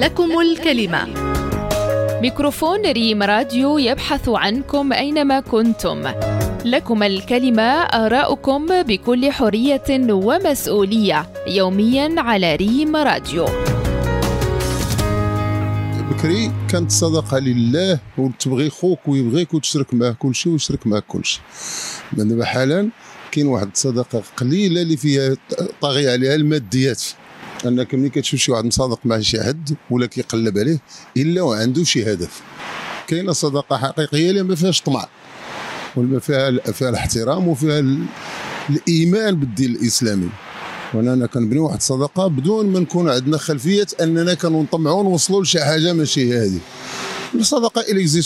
لكم الكلمة. ميكروفون ريم راديو يبحث عنكم أينما كنتم. لكم الكلمة آراؤكم بكل حرية ومسؤولية يوميا على ريم راديو. بكري كانت صدقة لله وتبغي خوك ويبغيك وتشرك معاه كل شيء ويشرك معاك كل شيء دابا حالا كاين واحد الصدقه قليلة اللي فيها طاغي عليها الماديات. أنك ملي كتشوف شي واحد مصادق مع شي حد ولا كيقلب عليه إلا وعنده شي هدف. كاينة صدقه حقيقية اللي ما فيهاش طمع وما فيها فيها الاحترام وفيها ال- الإيمان بالدين الإسلامي. وأنا كنبني واحد الصدقه بدون ما نكون عندنا خلفية أننا كنطمعوا نوصلوا لشي حاجة ماشي هي هذه.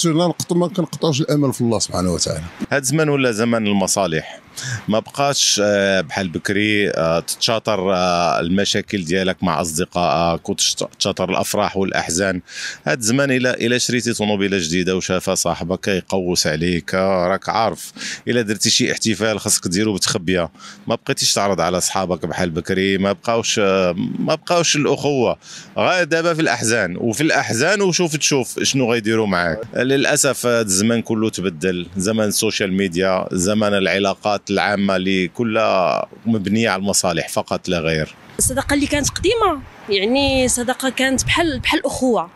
لا نقطع ما كنقطعوش الأمل في الله سبحانه وتعالى. هاد الزمان ولا زمن المصالح؟ ما بقاش آه، بحال بكري آه، تتشاطر آه، المشاكل ديالك مع أصدقائك وتتشاطر الأفراح والأحزان. هاد الزمان إلى إلى شريتي طوموبيلة جديدة وشافها صاحبك يقوس عليك راك عارف. إلى درتي شي احتفال خاصك ديرو بتخبية. ما بقيتيش تعرض على صحابك بحال بكري ما بقاوش ما بقاوش الأخوة. غا دابا في الأحزان وفي الأحزان وشوف تشوف شنو غيديروا معاك. للأسف هذا الزمان كله تبدل. زمن ال social media زمن العلاقات العامة اللي كلها مبنية على المصالح فقط لا غير. الصداقه اللي كانت قديمة. يعني صداقة كانت بحال بحال أخوة.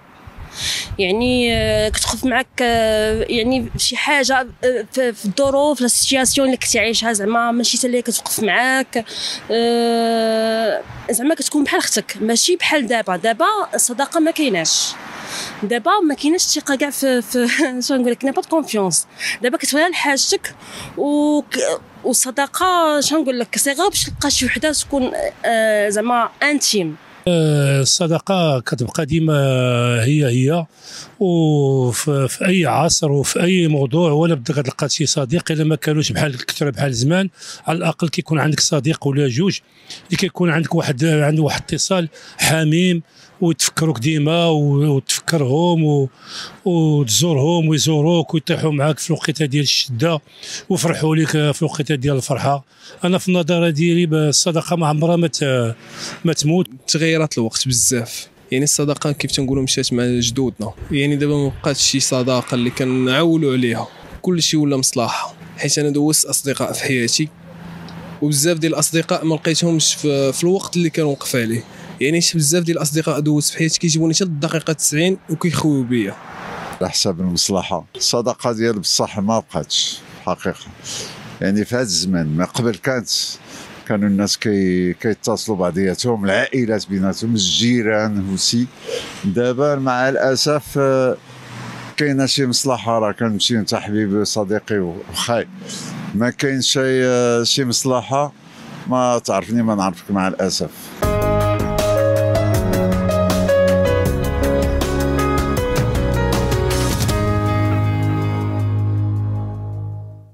يعني آه، كتخف معك آه، يعني شي حاجة آه، في الظروف la situation اللي كنتي عايشها زعما ماشي حتى كتوقف معاك. زعما كتكون بحال أختك ماشي بحال دابا. دابا الصداقه ما كايناش. دابا ما كايناش الثقه كاع في في شنو نقول لك n'a pas confiance دابا كتبغي لحاجتك و والصداقه شنو نقول لك صغيره باش تلقى شي وحده تكون زعما انتيم الصداقه كتبقى ديما هي هي وفي في أي عصر وفي أي موضوع ولا بدك تلقى شي صديق إلا ما كانوش بحال كثر بحال زمان. على الأقل كيكون عندك صديق ولا جوج اللي كيكون عندك واحد عنده واحد اتصال حميم وتفكروك ديما وتفكرهم و- وتزورهم ويزوروك ويطيحوا معاك في الوقيتة ديال الشدة ويفرحوا لك في الوقيتة ديال الفرحة. أنا في النظرة ديالي الصداقه ما عمرها ما تموت. تغيرت الوقت بزاف. يعني الصداقة كيف تنقولوا مشات مع جدودنا. يعني دابا ما بقاتش شي صداقة اللي كنعولوا عليها. كل شيء ولا مصلحة. حيت أنا دوزت أصدقاء في حياتي. وبزاف ديال الأصدقاء ما لقيتهمش في, الوقت اللي كنوقف عليه. يعني بزاف ديال الأصدقاء دوزت في حياتي كيجيبوني حتى الدقيقه 90 وكيخويو بيا. على حساب المصلحة. الصداقة ديال بصح ما بقاتش. حقيقة. يعني في هذا الزمان ما قبل كانت كانوا الناس كي كيتصلوا بعضياتهم العائلات بيناتهم الجيران وسي دابا مع الأسف آه، كاينة شي مصلحة راه كنمشي انت حبيبي صديقي وخاي. ما كاين شي آه، شي مصلحة؟ ما تعرفني ما نعرفك مع الأسف.